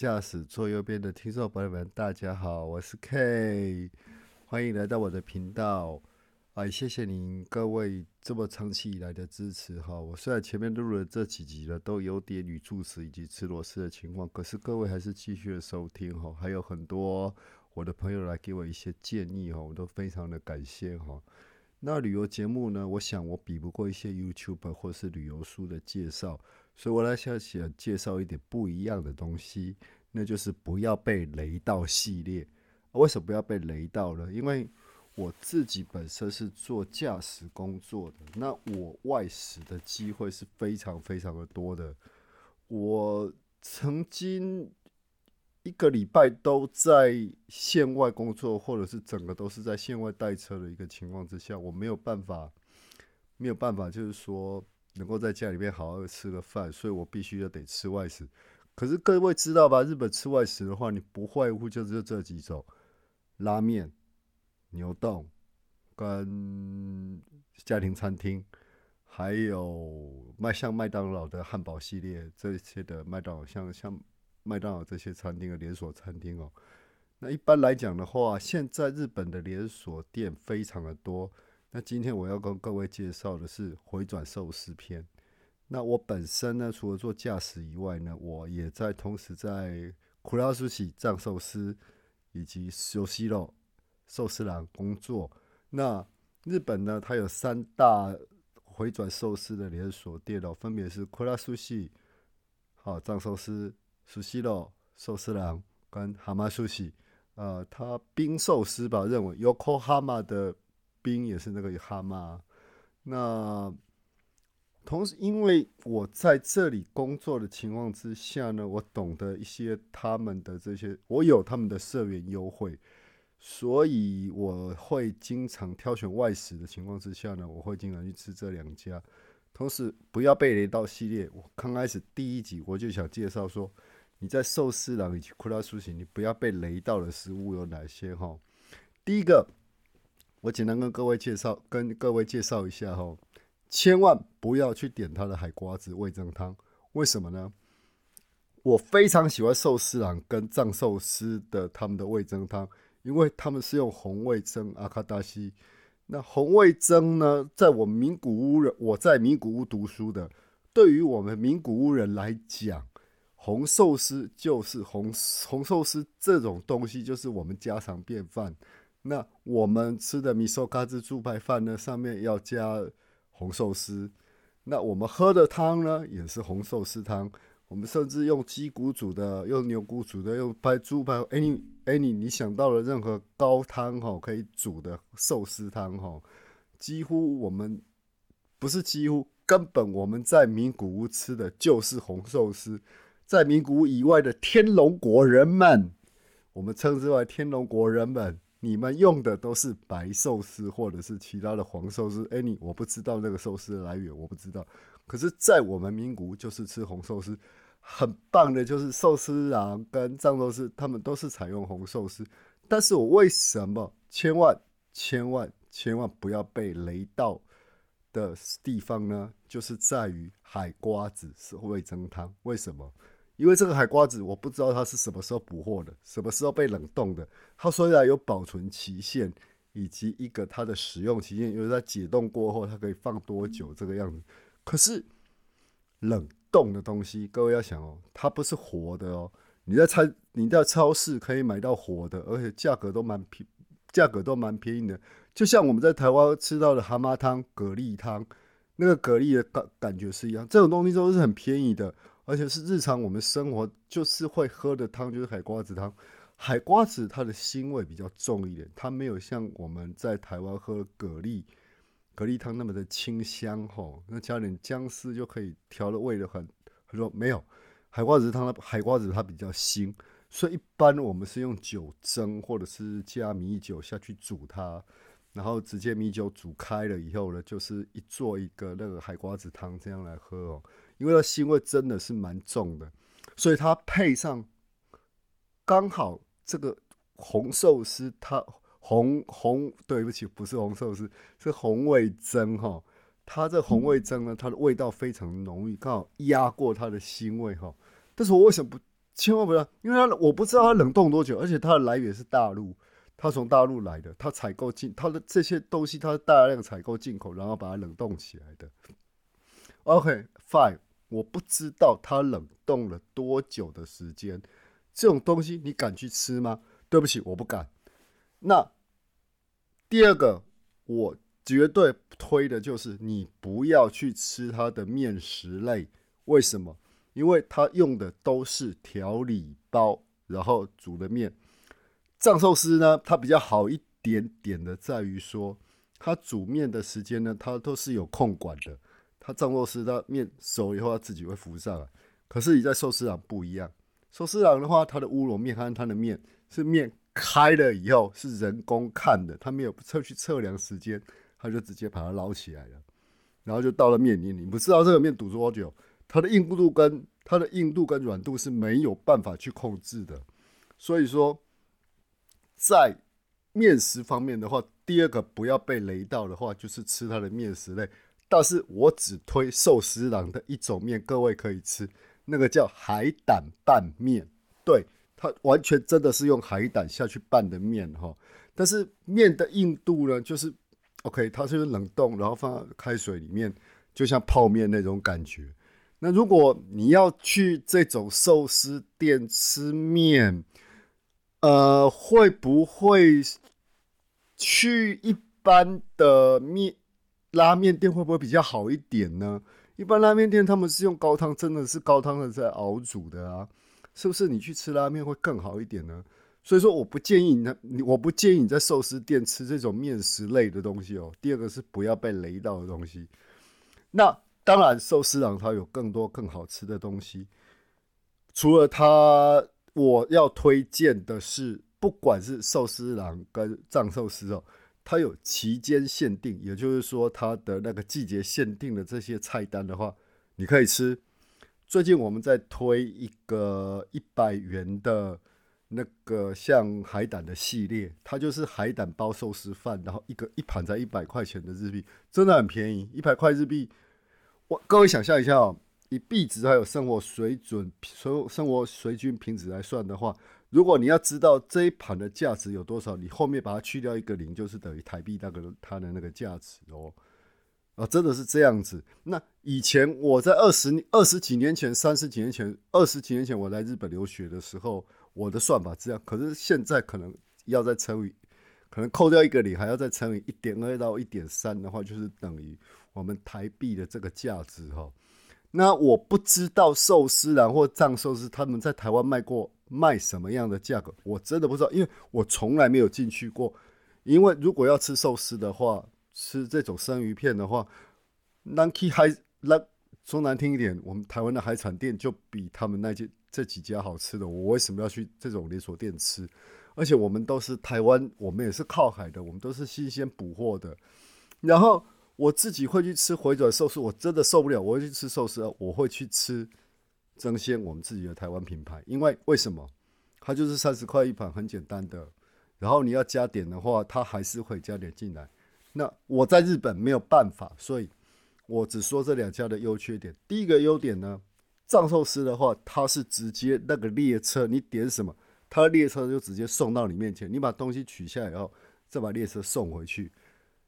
驾驶座右边的听众朋友们，大家好，我是 K，欢迎来到我的频道。哎，谢谢您各位这么长期以来的支持哈。我虽然前面录了这几集了，都有点语助词以及吃螺丝的情况，可是各位还是继续的收听哈。还有很多我的朋友来给我一些建议哈，我都非常的感谢哈。那旅游节目呢，我想我比不过一些 YouTube 或是旅游书的介绍。所以我来想想介绍一点不一样的东西，那就是不要被雷到系列。为什么不要被雷到呢？因为我自己本身是做驾驶工作的，那我外驶的机会是非常非常的多的。我曾经一个礼拜都在线外工作，或者是整个都是在线外带车的一个情况之下，我没有办法，没有办法，就是说。能够在家里面好好的吃个饭，所以我必须要得吃外食。可是各位知道吧？日本吃外食的话，你不外乎就是这几种：拉面、牛冻跟家庭餐厅，还有卖像麦当劳的汉堡系列这些的麦当劳，像像麦当劳这些餐厅的连锁餐厅哦。那一般来讲的话，现在日本的连锁店非常的多。那今天我要跟各位介绍的是回转寿司篇。那我本身呢，除了做驾驶以外呢，我也在同时在库拉苏喜藏寿司以及寿西肉寿司郎工作。那日本呢，它有三大回转寿司的连锁店哦，分别是库拉苏喜、好藏寿司、寿西肉寿司郎跟蛤蟆寿喜。呃，它冰寿司吧，认为 Yokohama 的。兵也是那个哈马，那同时因为我在这里工作的情况之下呢，我懂得一些他们的这些，我有他们的社员优惠，所以我会经常挑选外食的情况之下呢，我会经常去吃这两家。同时不要被雷到系列，我刚开始第一集我就想介绍说，你在寿司郎以及库拉苏醒，你不要被雷到的食物有哪些哈？第一个。我简单跟各位介绍，跟各位介绍一下哈，千万不要去点他的海瓜子味增汤。为什么呢？我非常喜欢寿司郎跟藏寿司的他们的味增汤，因为他们是用红味增阿卡达西。那红味增呢，在我名古屋人，我在名古屋读书的，对于我们名古屋人来讲，红寿司就是红红寿司这种东西，就是我们家常便饭。那我们吃的米寿咖子猪排饭呢，上面要加红寿司。那我们喝的汤呢，也是红寿司汤。我们甚至用鸡骨煮的，用牛骨煮的，用白猪排。哎你哎你你想到了任何高汤哈，可以煮的寿司汤哈，几乎我们不是几乎，根本我们在名古屋吃的就是红寿司。在名古屋以外的天龙国人们，我们称之为天龙国人们。你们用的都是白寿司或者是其他的黄寿司，哎，你我不知道那个寿司的来源，我不知道。可是，在我们名古就是吃红寿司，很棒的，就是寿司郎跟藏寿司，他们都是采用红寿司。但是我为什么千万千万千万不要被雷到的地方呢？就是在于海瓜子是味增汤，为什么？因为这个海瓜子，我不知道它是什么时候捕获的，什么时候被冷冻的。它虽然有保存期限，以及一个它的使用期限，因为它解冻过后它可以放多久这个样子。可是冷冻的东西，各位要想哦，它不是活的哦。你在超你在超市可以买到活的，而且价格都蛮便，价格都蛮便宜的。就像我们在台湾吃到的蛤蟆汤、蛤蜊汤，那个蛤蜊的感感觉是一样，这种东西都是很便宜的。而且是日常我们生活就是会喝的汤，就是海瓜子汤。海瓜子它的腥味比较重一点，它没有像我们在台湾喝蛤蜊蛤蜊汤那么的清香吼。那加点姜丝就可以调的味的很。他说没有，海瓜子汤海瓜子它比较腥，所以一般我们是用酒蒸或者是加米酒下去煮它，然后直接米酒煮开了以后呢，就是一做一个那个海瓜子汤这样来喝哦。因为它腥味真的是蛮重的，所以它配上刚好这个红寿司，它红红对不起，不是红寿司，是红味噌哈。它这红味噌呢，它的味道非常浓郁，刚好压过它的腥味哈。但是我为什么不千万不要，因为它我不知道它冷冻多久，而且它的来源是大陆，它从大陆来的，它采购进它的这些东西，它是大量采购进口，然后把它冷冻起来的。OK，fine，我不知道它冷冻了多久的时间，这种东西你敢去吃吗？对不起，我不敢。那第二个，我绝对推的就是你不要去吃它的面食类，为什么？因为它用的都是调理包，然后煮的面。藏寿司呢，它比较好一点点的，在于说它煮面的时间呢，它都是有控管的。它藏寿司它面熟以后，它自己会浮上来。可是你在寿司郎不一样，寿司郎的话，它的乌龙面和它的面是面开了以后是人工看的，它没有测去测量时间，它就直接把它捞起来了，然后就到了面里。你不知道这个面煮多久。它的硬度跟它的硬度跟软度是没有办法去控制的，所以说在面食方面的话，第二个不要被雷到的话，就是吃它的面食类。但是我只推寿司郎的一种面，各位可以吃，那个叫海胆拌面，对，它完全真的是用海胆下去拌的面哈。但是面的硬度呢，就是 OK，它是冷冻，然后放开水里面，就像泡面那种感觉。那如果你要去这种寿司店吃面，呃，会不会去一般的面拉面店会不会比较好一点呢？一般拉面店他们是用高汤，真的是高汤的在熬煮的啊，是不是？你去吃拉面会更好一点呢？所以说，我不建议你，你我不建议你在寿司店吃这种面食类的东西哦。第二个是不要被雷到的东西。那。当然，寿司郎它有更多更好吃的东西。除了它，我要推荐的是，不管是寿司郎跟藏寿司哦，它有期间限定，也就是说它的那个季节限定的这些菜单的话，你可以吃。最近我们在推一个一百元的那个像海胆的系列，它就是海胆包寿司饭，然后一个一盘才一百块钱的日币，真的很便宜，一百块日币。我各位想象一下哦，以币值还有生活水准、生生活水准品质来算的话，如果你要知道这一盘的价值有多少，你后面把它去掉一个零，就是等于台币那个它的那个价值哦。啊，真的是这样子。那以前我在二十二十几年前、三十几年前、二十几年前我来日本留学的时候，我的算法这样。可是现在可能要再乘以，可能扣掉一个零，还要再乘以一点二到一点三的话，就是等于。我们台币的这个价值哈，那我不知道寿司郎或藏寿司他们在台湾卖过卖什么样的价格，我真的不知道，因为我从来没有进去过。因为如果要吃寿司的话，吃这种生鱼片的话，那 K 海那说难听一点，我们台湾的海产店就比他们那些这几家好吃的。我为什么要去这种连锁店吃？而且我们都是台湾，我们也是靠海的，我们都是新鲜捕获的，然后。我自己会去吃回转寿司，我真的受不了。我会去吃寿司，我会去吃争先，我们自己的台湾品牌。因为为什么？它就是三十块一盘，很简单的。然后你要加点的话，它还是会加点进来。那我在日本没有办法，所以我只说这两家的优缺点。第一个优点呢，藏寿司的话，它是直接那个列车，你点什么，它的列车就直接送到你面前，你把东西取下来以后，再把列车送回去。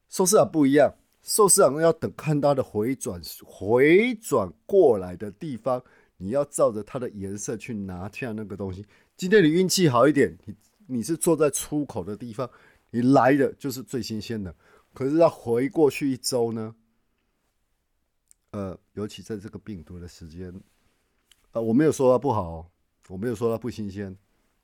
寿司啊不一样。寿司郎要等看它的回转回转过来的地方，你要照着它的颜色去拿下那个东西。今天你运气好一点，你你是坐在出口的地方，你来的就是最新鲜的。可是要回过去一周呢？呃，尤其在这个病毒的时间，呃，我没有说它不好，我没有说它不新鲜，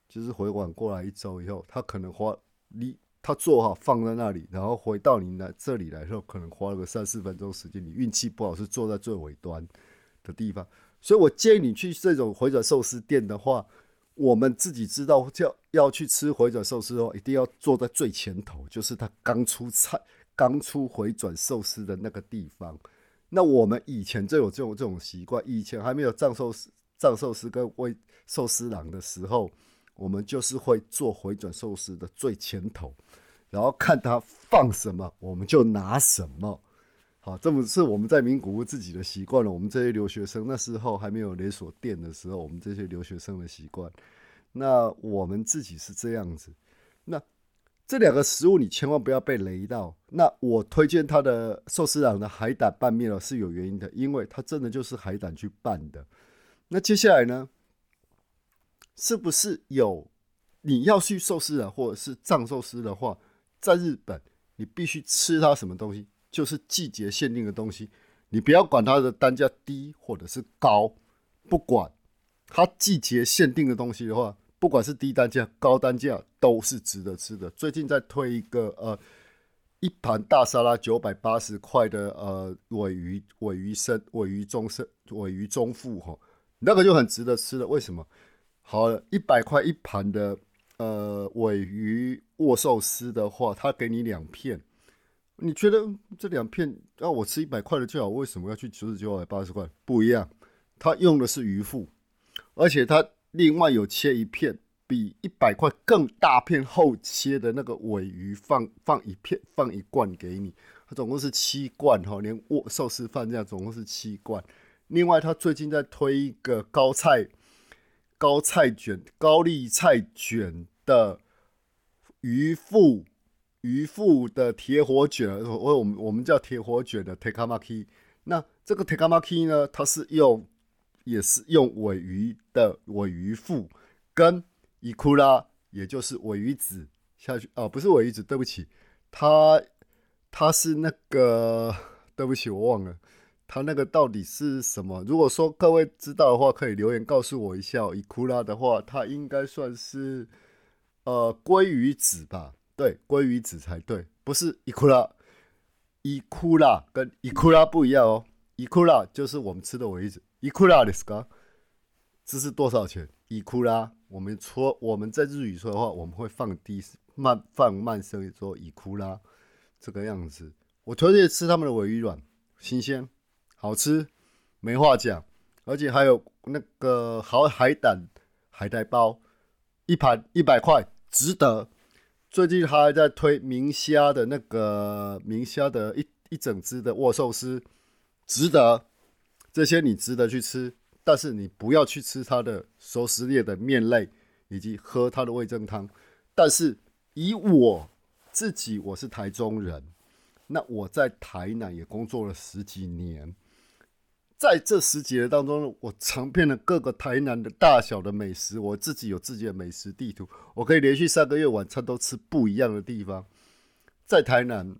就是回转过来一周以后，它可能花你。他做好放在那里，然后回到你来这里来的时候，可能花了个三四分钟时间。你运气不好是坐在最尾端的地方，所以我建议你去这种回转寿司店的话，我们自己知道叫要去吃回转寿司的话，一定要坐在最前头，就是他刚出菜、刚出回转寿司的那个地方。那我们以前就有这种这种习惯，以前还没有藏寿司、藏寿司跟威寿司郎的时候。我们就是会做回转寿司的最前头，然后看他放什么，我们就拿什么。好，这么是我们在名古屋自己的习惯了。我们这些留学生那时候还没有连锁店的时候，我们这些留学生的习惯。那我们自己是这样子。那这两个食物你千万不要被雷到。那我推荐他的寿司郎的海胆拌面哦，是有原因的，因为它真的就是海胆去拌的。那接下来呢，是不是有你要去寿司郎或者是藏寿司的话，在日本你必须吃它什么东西？就是季节限定的东西，你不要管它的单价低或者是高，不管它季节限定的东西的话，不管是低单价、高单价，都是值得吃的。最近在推一个呃，一盘大沙拉九百八十块的呃尾鱼尾鱼生尾鱼中生尾鱼中腹哈，那个就很值得吃的。为什么？好，一百块一盘的呃尾鱼握寿司的话，它给你两片。你觉得这两片要我吃一百块的就好，为什么要去九十九百八十块？不一样，它用的是鱼腹，而且它另外有切一片比一百块更大片厚切的那个尾鱼，放放一片放一罐给你，它总共是七罐哈，连握寿司饭这样总共是七罐。另外，他最近在推一个高菜高菜卷高丽菜卷的鱼腹。鱼腹的铁火卷，我我们我们叫铁火卷的 tekamaki。那这个 tekamaki 呢，它是用也是用尾鱼的尾鱼腹跟伊库拉，也就是尾鱼子下去哦，不是尾鱼子，对不起，它它是那个对不起，我忘了它那个到底是什么。如果说各位知道的话，可以留言告诉我一下。伊库拉的话，它应该算是呃鲑鱼子吧。对，鲑鱼子才对，不是伊库拉，伊库拉跟伊库拉不一样哦。伊库拉就是我们吃的尾鱼子，伊库拉的是个，这是多少钱？伊库拉，我们说我们在日语说的话，我们会放低慢放慢声音说伊库拉这个样子。我推荐吃他们的尾鱼卵，新鲜，好吃，没话讲，而且还有那个好海胆海带包，一盘一百块，值得。最近他还在推明虾的那个明虾的一一整只的握寿司，值得这些你值得去吃，但是你不要去吃它的熟食列的面类以及喝它的味增汤。但是以我自己，我是台中人，那我在台南也工作了十几年。在这十几年当中，我尝遍了各个台南的大小的美食。我自己有自己的美食地图，我可以连续三个月晚餐都吃不一样的地方。在台南，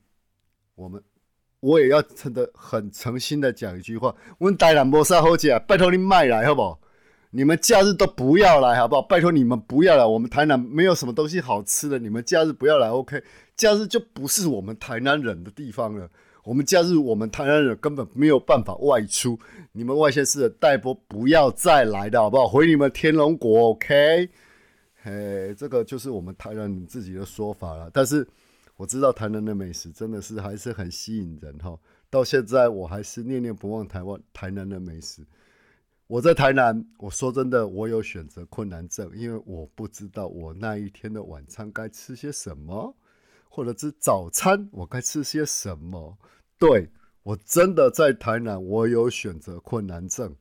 我们我也要真的很诚心的讲一句话：，我们台南没啥好吃，拜托你卖来好不好？你们假日都不要来好不好？拜托你们不要来，我们台南没有什么东西好吃的，你们假日不要来。OK，假日就不是我们台南人的地方了。我们假日，我们台湾人根本没有办法外出。你们外县市的代播不要再来的好不好？回你们天龙国，OK？嘿，这个就是我们台南人自己的说法了。但是我知道台南的美食真的是还是很吸引人哈。到现在我还是念念不忘台湾台南的美食。我在台南，我说真的，我有选择困难症，因为我不知道我那一天的晚餐该吃些什么，或者是早餐我该吃些什么。对我真的在台南，我有选择困难症。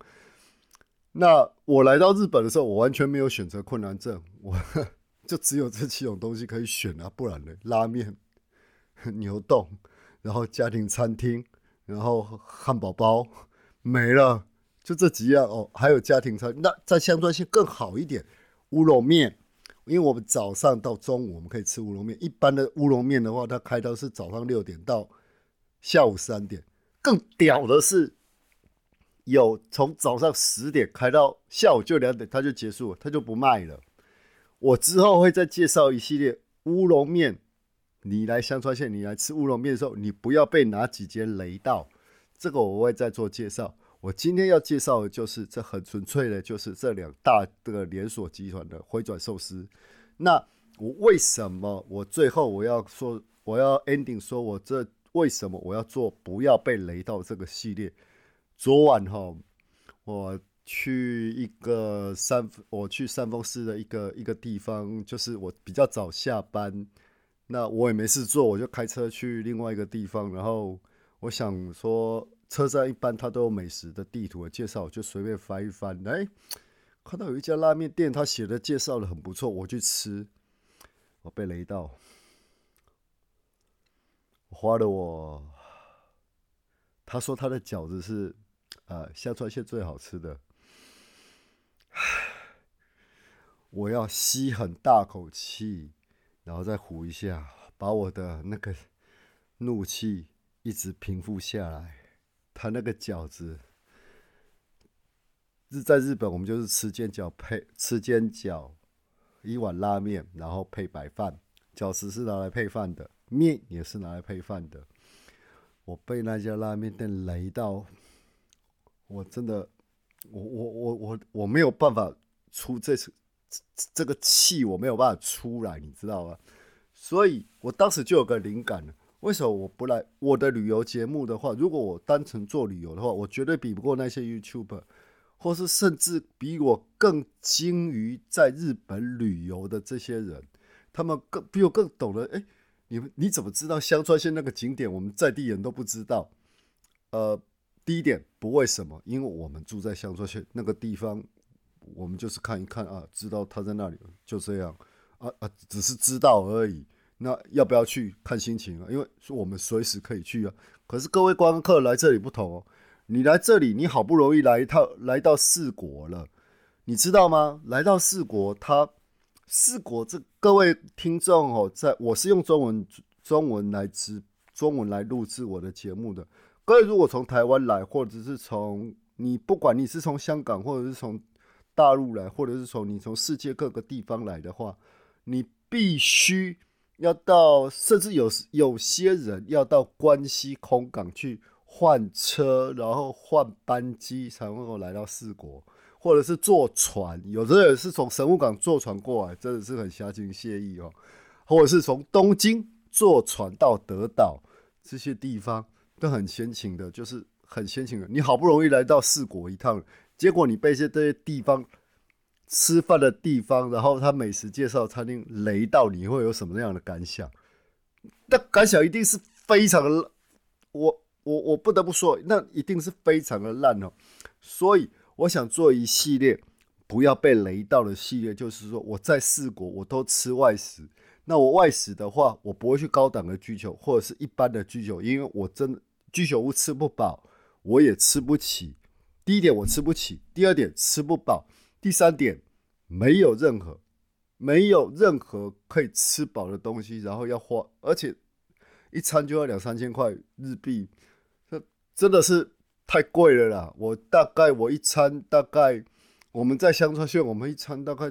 那我来到日本的时候，我完全没有选择困难症，我 就只有这七种东西可以选啊，不然呢，拉面、牛冻，然后家庭餐厅，然后汉堡包没了，就这几样哦。还有家庭餐，那在相对性更好一点，乌龙面，因为我们早上到中午我们可以吃乌龙面。一般的乌龙面的话，它开刀是早上六点到。下午三点，更屌的是，有从早上十点开到下午就两点，它就结束了，它就不卖了。我之后会再介绍一系列乌龙面。你来香川县，你来吃乌龙面的时候，你不要被哪几间雷到。这个我会再做介绍。我今天要介绍的就是这很纯粹的，就是这两大的连锁集团的回转寿司。那我为什么我最后我要说，我要 ending 说我这。为什么我要做不要被雷到这个系列？昨晚哈，我去一个三，我去三峰市的一个一个地方，就是我比较早下班，那我也没事做，我就开车去另外一个地方，然后我想说，车站一般它都有美食的地图的介绍，我就随便翻一翻，哎，看到有一家拉面店，他写的介绍的很不错，我去吃，我被雷到，花了我，他说他的饺子是，呃，香川县最好吃的，我要吸很大口气，然后再呼一下，把我的那个怒气。一直平复下来，他那个饺子，日在日本我们就是吃煎饺配吃煎饺，一碗拉面，然后配白饭，饺子是拿来配饭的，面也是拿来配饭的。我被那家拉面店雷到，我真的，我我我我我没有办法出这次这个气，我没有办法出来，你知道吗？所以我当时就有个灵感了。为什么我不来我的旅游节目的话？如果我单纯做旅游的话，我绝对比不过那些 YouTuber，或是甚至比我更精于在日本旅游的这些人，他们更比我更懂得。哎，你们你怎么知道香川县那个景点？我们在地人都不知道。呃，第一点不为什么，因为我们住在香川县那个地方，我们就是看一看啊，知道他在那里，就这样啊啊，只是知道而已。那要不要去看心情啊？因为说我们随时可以去啊。可是各位观光客来这里不同哦，你来这里，你好不容易来一趟，来到四国了，你知道吗？来到四国，他四国这各位听众哦，在我是用中文中文来制中文来录制我的节目的。各位如果从台湾来，或者是从你不管你是从香港，或者是从大陆来，或者是从你从世界各个地方来的话，你必须。要到，甚至有有些人要到关西空港去换车，然后换班机才能够来到四国，或者是坐船，有的人是从神户港坐船过来，真的是很狭情惬意哦。或者是从东京坐船到德岛，这些地方都很先情的，就是很先情的。你好不容易来到四国一趟，结果你被这这些地方。吃饭的地方，然后他美食介绍餐厅雷到，你会有什么样的感想？那感想一定是非常的，我我我不得不说，那一定是非常的烂哦。所以我想做一系列不要被雷到的系列，就是说我在四国我都吃外食，那我外食的话，我不会去高档的居酒或者是一般的居酒，因为我真的居酒屋吃不饱，我也吃不起。第一点我吃不起，第二点吃不饱。第三点，没有任何没有任何可以吃饱的东西，然后要花，而且一餐就要两三千块日币，这真的是太贵了啦！我大概我一餐大概我们在香川县，我们一餐大概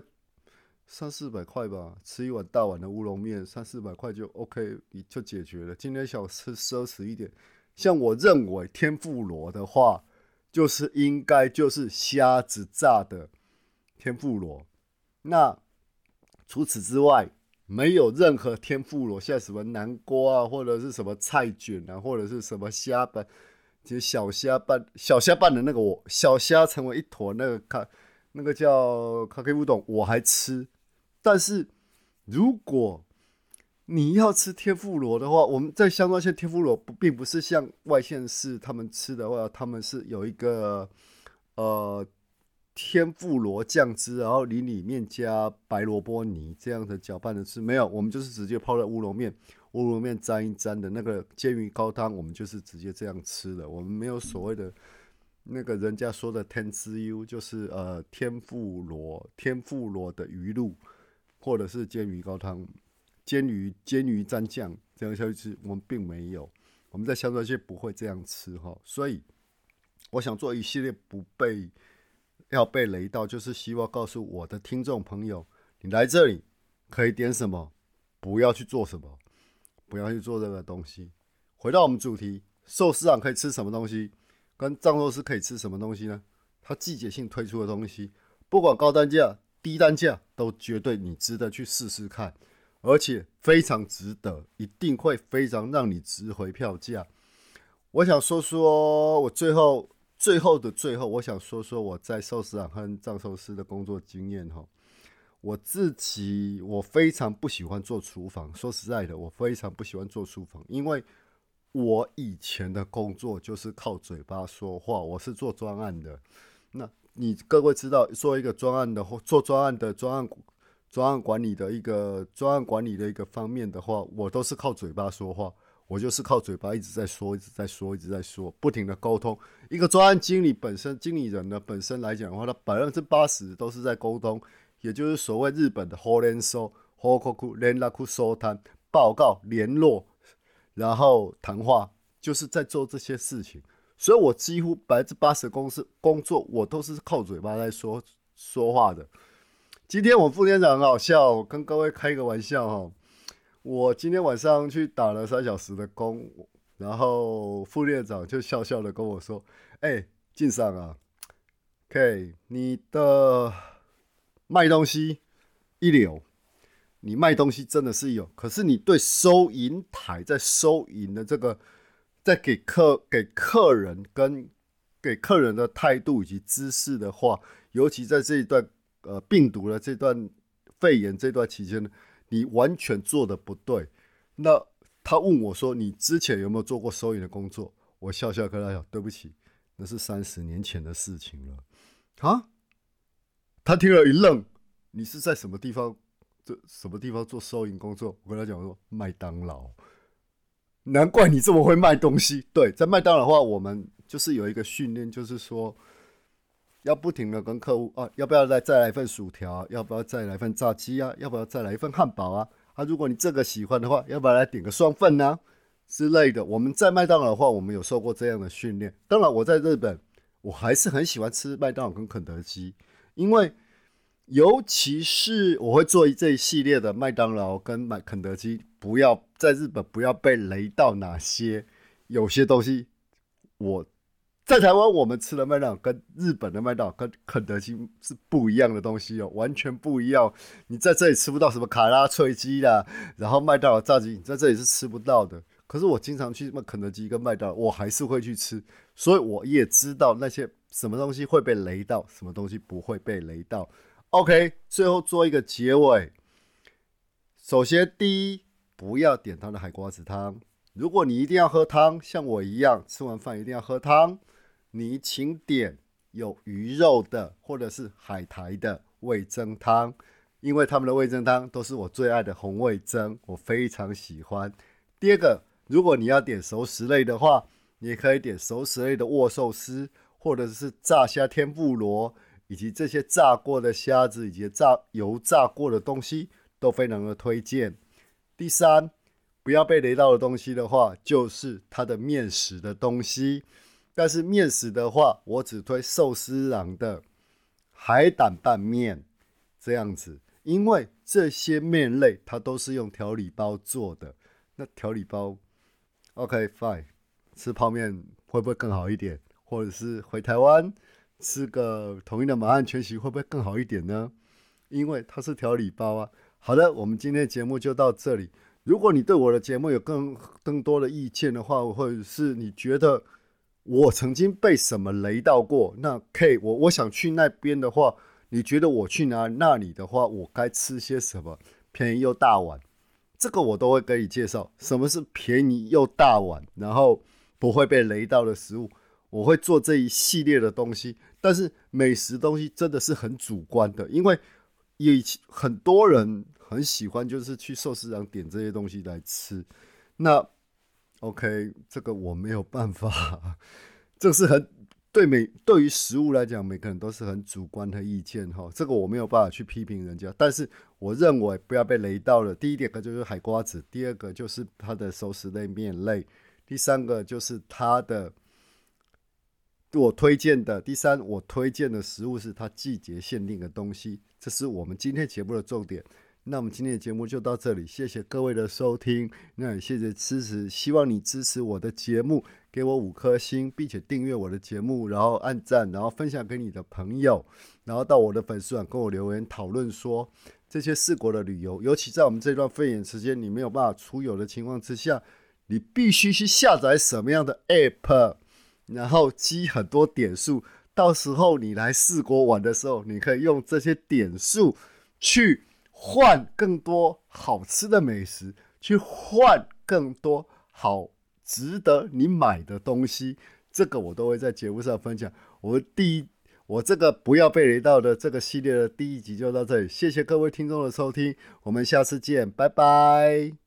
三四百块吧，吃一碗大碗的乌龙面，三四百块就 OK，就解决了。今天想吃奢侈一点，像我认为天妇罗的话，就是应该就是虾子炸的。天妇罗，那除此之外，没有任何天妇罗，像什么南瓜啊，或者是什么菜卷啊，或者是什么虾就小虾拌小虾拌的那个，我小虾成为一坨那个咖，那个叫咖啡乌冬，我还吃。但是如果你要吃天妇罗的话，我们在香川县天妇罗不并不是像外县市他们吃的话，他们是有一个呃。天妇罗酱汁，然后你里面加白萝卜泥这样的搅拌的吃，没有，我们就是直接泡在乌龙面，乌龙面沾一沾的那个煎鱼高汤，我们就是直接这样吃的。我们没有所谓的那个人家说的天之优就是呃天妇罗天妇罗的鱼露，或者是煎鱼高汤，煎鱼煎鱼蘸酱这样下去吃，我们并没有，我们在香川县不会这样吃哈。所以我想做一系列不被。要被雷到，就是希望告诉我的听众朋友，你来这里可以点什么，不要去做什么，不要去做这个东西。回到我们主题，寿司郎可以吃什么东西？跟藏寿司可以吃什么东西呢？它季节性推出的东西，不管高单价、低单价，都绝对你值得去试试看，而且非常值得，一定会非常让你值回票价。我想说说我最后。最后的最后，我想说说我在寿司郎和藏寿司的工作经验哈。我自己我非常不喜欢做厨房，说实在的，我非常不喜欢做厨房，因为我以前的工作就是靠嘴巴说话，我是做专案的。那你各位知道，做一个专案的或做专案的专案专案管理的一个专案管理的一个方面的话，我都是靠嘴巴说话。我就是靠嘴巴一直在说，一直在说，一直在说，不停的沟通。一个专案经理本身，经理人呢本身来讲的话，他百分之八十都是在沟通，也就是所谓日本的 h o l e n s o h o k o k u l e n a k u s o t a n 报告、联络，然后谈话，就是在做这些事情。所以我几乎百分之八十公司工作，我都是靠嘴巴在说说话的。今天我副店长很好笑，跟各位开个玩笑哈。我今天晚上去打了三小时的工，然后副店长就笑笑的跟我说：“哎，晋商啊，K，你的卖东西一流，你卖东西真的是有，可是你对收银台在收银的这个，在给客给客人跟给客人的态度以及姿势的话，尤其在这一段呃病毒的这段肺炎这段期间。”你完全做的不对。那他问我说：“你之前有没有做过收银的工作？”我笑笑跟他讲：“对不起，那是三十年前的事情了。”啊？他听了一愣：“你是在什么地方？这什么地方做收银工作？”我跟他讲说：“麦当劳。”难怪你这么会卖东西。对，在麦当劳的话，我们就是有一个训练，就是说。要不停的跟客户啊，要不要再再来一份薯条？要不要再来一份炸鸡啊？要不要再来一份汉堡啊？啊，如果你这个喜欢的话，要不要来点个双份呢？之类的。我们在麦当劳的话，我们有受过这样的训练。当然，我在日本，我还是很喜欢吃麦当劳跟肯德基，因为尤其是我会做这一系列的麦当劳跟麦肯德基，不要在日本不要被雷到哪些有些东西，我。在台湾，我们吃的麦当劳跟日本的麦当劳跟肯德基是不一样的东西哦，完全不一样。你在这里吃不到什么卡拉脆鸡啦，然后麦当劳炸鸡，你在这里是吃不到的。可是我经常去肯德基跟麦当劳，我还是会去吃，所以我也知道那些什么东西会被雷到，什么东西不会被雷到。OK，最后做一个结尾。首先，第一，不要点他的海瓜子汤。如果你一定要喝汤，像我一样吃完饭一定要喝汤。你请点有鱼肉的，或者是海苔的味增汤，因为他们的味增汤都是我最爱的红味增，我非常喜欢。第二个，如果你要点熟食类的话，你可以点熟食类的握寿司，或者是炸虾天妇罗，以及这些炸过的虾子以及炸油炸过的东西都非常的推荐。第三，不要被雷到的东西的话，就是它的面食的东西。但是面食的话，我只推寿司郎的海胆拌面这样子，因为这些面类它都是用调理包做的。那调理包，OK fine，吃泡面会不会更好一点？或者是回台湾吃个统一的马汉全席会不会更好一点呢？因为它是调理包啊。好的，我们今天的节目就到这里。如果你对我的节目有更更多的意见的话，或者是你觉得，我曾经被什么雷到过？那 K，我我想去那边的话，你觉得我去哪那里的话，我该吃些什么便宜又大碗？这个我都会给你介绍。什么是便宜又大碗，然后不会被雷到的食物？我会做这一系列的东西。但是美食东西真的是很主观的，因为以很多人很喜欢就是去寿司郎点这些东西来吃，那。OK，这个我没有办法，这是很对每对于食物来讲，每个人都是很主观的意见哈。这个我没有办法去批评人家，但是我认为不要被雷到了。第一点，就是海瓜子；第二个就是它的熟食类面类；第三个就是它的我推荐的；第三，我推荐的食物是它季节限定的东西。这是我们今天节目的重点。那我们今天的节目就到这里，谢谢各位的收听，那也谢谢支持，希望你支持我的节目，给我五颗星，并且订阅我的节目，然后按赞，然后分享给你的朋友，然后到我的粉丝团跟我留言讨论说这些四国的旅游，尤其在我们这段肺炎时间，你没有办法出游的情况之下，你必须去下载什么样的 app，然后积很多点数，到时候你来四国玩的时候，你可以用这些点数去。换更多好吃的美食，去换更多好值得你买的东西，这个我都会在节目上分享。我第一，我这个不要被雷到的这个系列的第一集就到这里，谢谢各位听众的收听，我们下次见，拜拜。